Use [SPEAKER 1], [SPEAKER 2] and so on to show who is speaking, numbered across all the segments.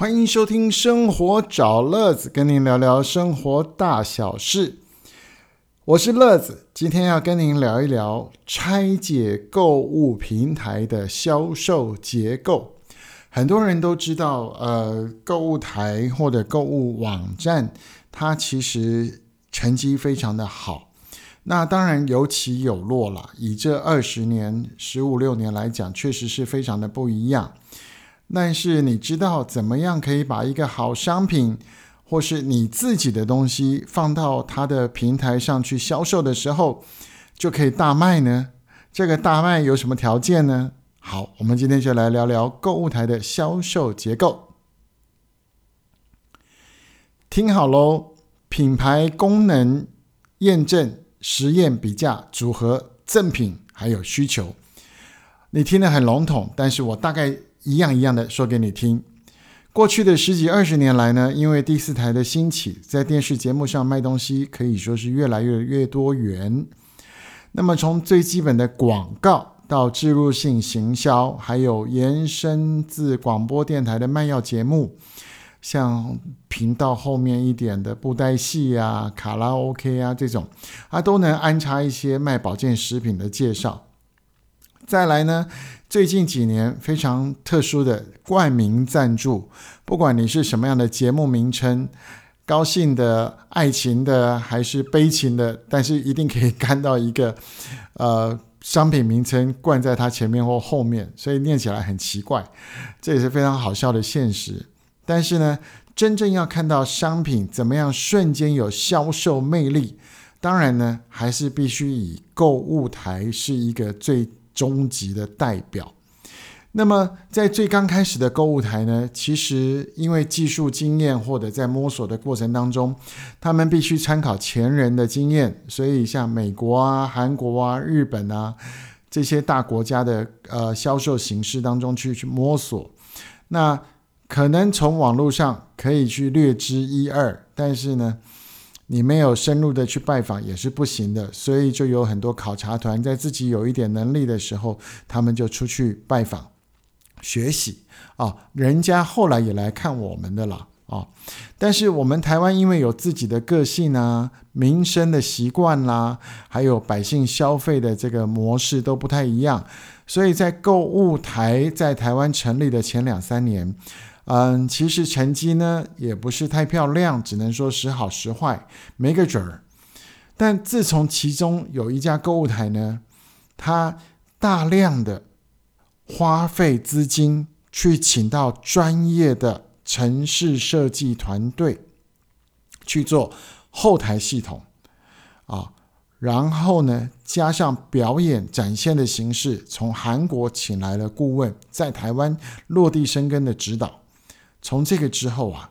[SPEAKER 1] 欢迎收听《生活找乐子》，跟您聊聊生活大小事。我是乐子，今天要跟您聊一聊拆解购物平台的销售结构。很多人都知道，呃，购物台或者购物网站，它其实成绩非常的好。那当然有起有落了。以这二十年、十五六年来讲，确实是非常的不一样。但是你知道怎么样可以把一个好商品，或是你自己的东西放到它的平台上去销售的时候，就可以大卖呢？这个大卖有什么条件呢？好，我们今天就来聊聊购物台的销售结构。听好喽，品牌功能验证、实验比价、组合、赠品，还有需求。你听得很笼统，但是我大概。一样一样的说给你听。过去的十几二十年来呢，因为第四台的兴起，在电视节目上卖东西可以说是越来越越多元。那么从最基本的广告到植入性行销，还有延伸自广播电台的卖药节目，像频道后面一点的布袋戏啊、卡拉 OK 啊这种，啊都能安插一些卖保健食品的介绍。再来呢？最近几年非常特殊的冠名赞助，不管你是什么样的节目名称，高兴的、爱情的还是悲情的，但是一定可以看到一个呃商品名称冠在它前面或后面，所以念起来很奇怪，这也是非常好笑的现实。但是呢，真正要看到商品怎么样瞬间有销售魅力，当然呢，还是必须以购物台是一个最。终极的代表。那么，在最刚开始的购物台呢，其实因为技术经验或者在摸索的过程当中，他们必须参考前人的经验，所以像美国啊、韩国啊、日本啊这些大国家的呃销售形式当中去去摸索。那可能从网络上可以去略知一二，但是呢。你没有深入的去拜访也是不行的，所以就有很多考察团在自己有一点能力的时候，他们就出去拜访学习啊。人家后来也来看我们的了啊。但是我们台湾因为有自己的个性啊、民生的习惯啦，还有百姓消费的这个模式都不太一样，所以在购物台在台湾成立的前两三年。嗯，其实成绩呢也不是太漂亮，只能说时好时坏，没个准儿。但自从其中有一家购物台呢，他大量的花费资金去请到专业的城市设计团队去做后台系统啊，然后呢加上表演展现的形式，从韩国请来了顾问，在台湾落地生根的指导。从这个之后啊，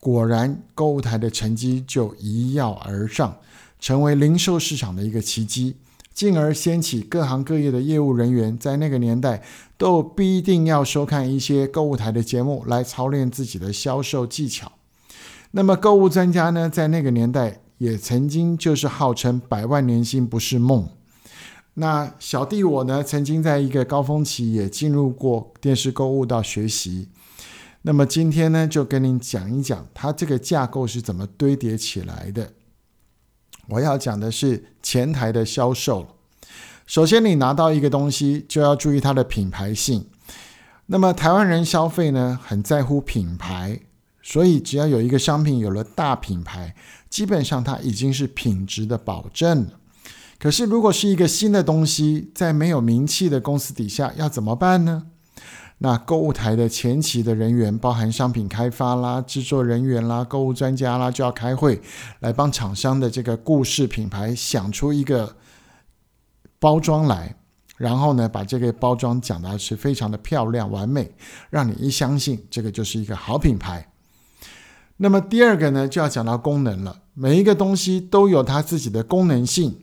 [SPEAKER 1] 果然购物台的成绩就一跃而上，成为零售市场的一个奇迹，进而掀起各行各业的业务人员在那个年代都必定要收看一些购物台的节目，来操练自己的销售技巧。那么购物专家呢，在那个年代也曾经就是号称百万年薪不是梦。那小弟我呢，曾经在一个高峰期也进入过电视购物到学习。那么今天呢，就跟您讲一讲它这个架构是怎么堆叠起来的。我要讲的是前台的销售。首先，你拿到一个东西，就要注意它的品牌性。那么台湾人消费呢，很在乎品牌，所以只要有一个商品有了大品牌，基本上它已经是品质的保证了。可是，如果是一个新的东西，在没有名气的公司底下，要怎么办呢？那购物台的前期的人员，包含商品开发啦、制作人员啦、购物专家啦，就要开会来帮厂商的这个故事品牌想出一个包装来，然后呢，把这个包装讲的是非常的漂亮完美，让你一相信这个就是一个好品牌。那么第二个呢，就要讲到功能了，每一个东西都有它自己的功能性，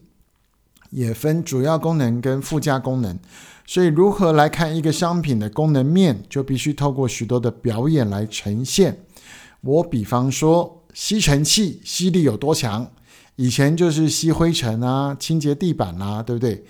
[SPEAKER 1] 也分主要功能跟附加功能。所以，如何来看一个商品的功能面，就必须透过许多的表演来呈现。我比方说，吸尘器吸力有多强？以前就是吸灰尘啊、清洁地板啊，对不对？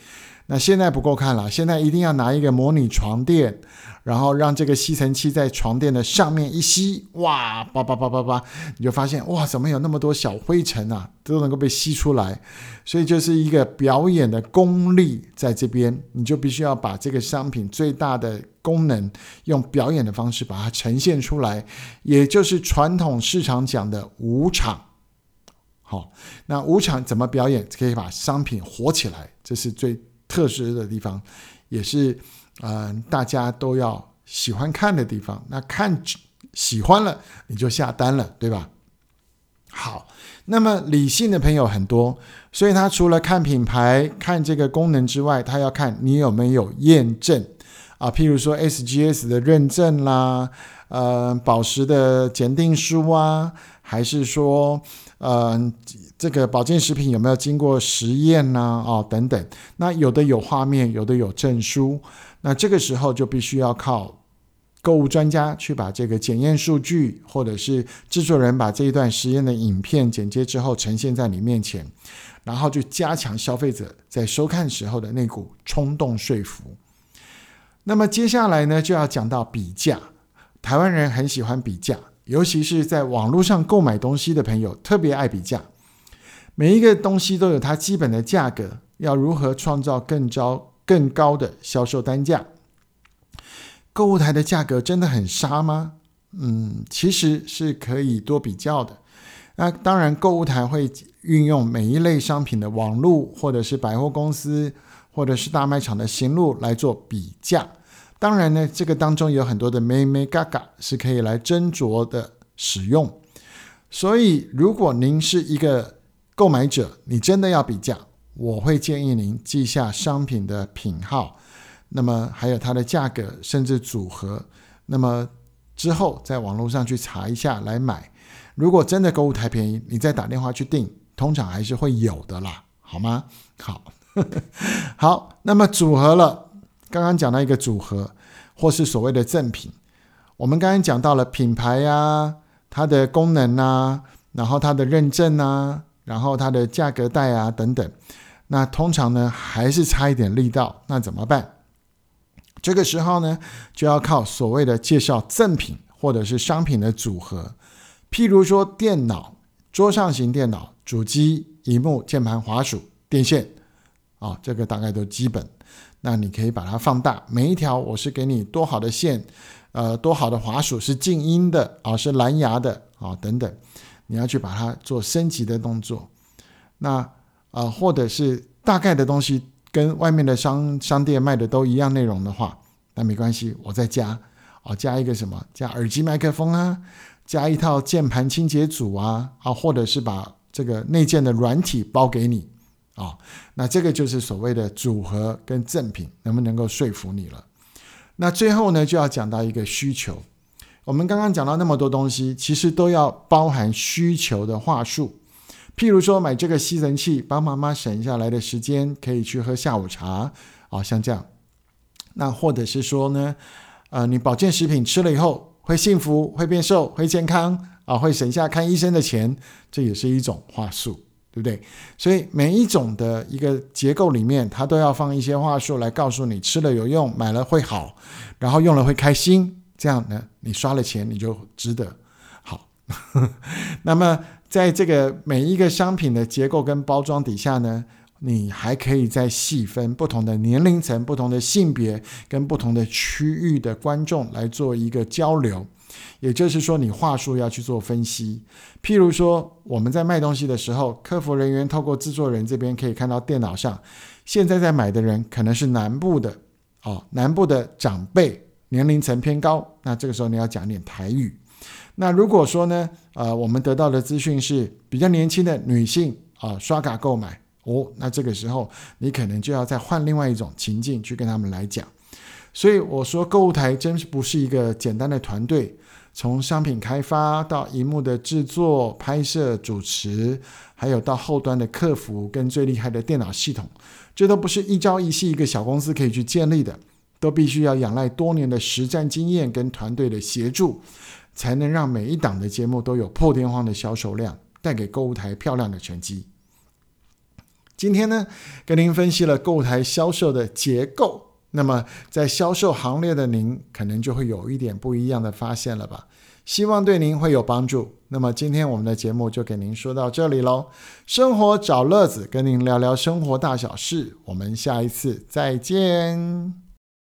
[SPEAKER 1] 那现在不够看了，现在一定要拿一个模拟床垫，然后让这个吸尘器在床垫的上面一吸，哇，叭叭叭叭叭，你就发现哇，怎么有那么多小灰尘啊，都能够被吸出来。所以就是一个表演的功力在这边，你就必须要把这个商品最大的功能用表演的方式把它呈现出来，也就是传统市场讲的舞场。好，那舞场怎么表演可以把商品火起来？这是最。特殊的地方，也是嗯大家都要喜欢看的地方。那看喜欢了，你就下单了，对吧？好，那么理性的朋友很多，所以他除了看品牌、看这个功能之外，他要看你有没有验证啊，譬如说 SGS 的认证啦，呃，宝石的鉴定书啊，还是说呃。这个保健食品有没有经过实验呢？哦，等等，那有的有画面，有的有证书，那这个时候就必须要靠购物专家去把这个检验数据，或者是制作人把这一段实验的影片剪接之后呈现在你面前，然后就加强消费者在收看时候的那股冲动说服。那么接下来呢，就要讲到比价，台湾人很喜欢比价，尤其是在网络上购买东西的朋友特别爱比价。每一个东西都有它基本的价格，要如何创造更高、更高的销售单价？购物台的价格真的很杀吗？嗯，其实是可以多比较的。那当然，购物台会运用每一类商品的网络，或者是百货公司，或者是大卖场的行路来做比价。当然呢，这个当中有很多的咩咩嘎嘎是可以来斟酌的使用。所以，如果您是一个购买者，你真的要比价，我会建议您记下商品的品号，那么还有它的价格，甚至组合，那么之后在网络上去查一下来买。如果真的购物太便宜，你再打电话去订，通常还是会有的啦，好吗？好，好，那么组合了，刚刚讲到一个组合，或是所谓的赠品，我们刚刚讲到了品牌呀，它的功能啊，然后它的认证啊。然后它的价格带啊等等，那通常呢还是差一点力道，那怎么办？这个时候呢就要靠所谓的介绍赠品或者是商品的组合，譬如说电脑、桌上型电脑、主机、荧幕、键盘、滑鼠、电线，啊，这个大概都基本。那你可以把它放大，每一条我是给你多好的线，呃，多好的滑鼠是静音的啊，是蓝牙的啊，等等。你要去把它做升级的动作，那啊，或者是大概的东西跟外面的商商店卖的都一样内容的话，那没关系，我再加啊，加一个什么？加耳机麦克风啊，加一套键盘清洁组啊，啊，或者是把这个内建的软体包给你啊，那这个就是所谓的组合跟赠品，能不能够说服你了？那最后呢，就要讲到一个需求。我们刚刚讲到那么多东西，其实都要包含需求的话术。譬如说，买这个吸尘器，帮妈妈省下来的时间，可以去喝下午茶啊，像这样。那或者是说呢，呃，你保健食品吃了以后会幸福、会变瘦、会健康啊，会省下看医生的钱，这也是一种话术，对不对？所以每一种的一个结构里面，它都要放一些话术来告诉你，吃了有用，买了会好，然后用了会开心。这样呢，你刷了钱你就值得。好，那么在这个每一个商品的结构跟包装底下呢，你还可以再细分不同的年龄层、不同的性别跟不同的区域的观众来做一个交流。也就是说，你话术要去做分析。譬如说，我们在卖东西的时候，客服人员透过制作人这边可以看到电脑上，现在在买的人可能是南部的哦，南部的长辈。年龄层偏高，那这个时候你要讲点台语。那如果说呢，呃，我们得到的资讯是比较年轻的女性啊，刷卡购买哦，那这个时候你可能就要再换另外一种情境去跟他们来讲。所以我说，购物台真是不是一个简单的团队，从商品开发到荧幕的制作、拍摄、主持，还有到后端的客服跟最厉害的电脑系统，这都不是一朝一夕一个小公司可以去建立的。都必须要仰赖多年的实战经验跟团队的协助，才能让每一档的节目都有破天荒的销售量，带给购物台漂亮的成绩。今天呢，跟您分析了购物台销售的结构。那么，在销售行列的您，可能就会有一点不一样的发现了吧？希望对您会有帮助。那么，今天我们的节目就给您说到这里喽。生活找乐子，跟您聊聊生活大小事。我们下一次再见。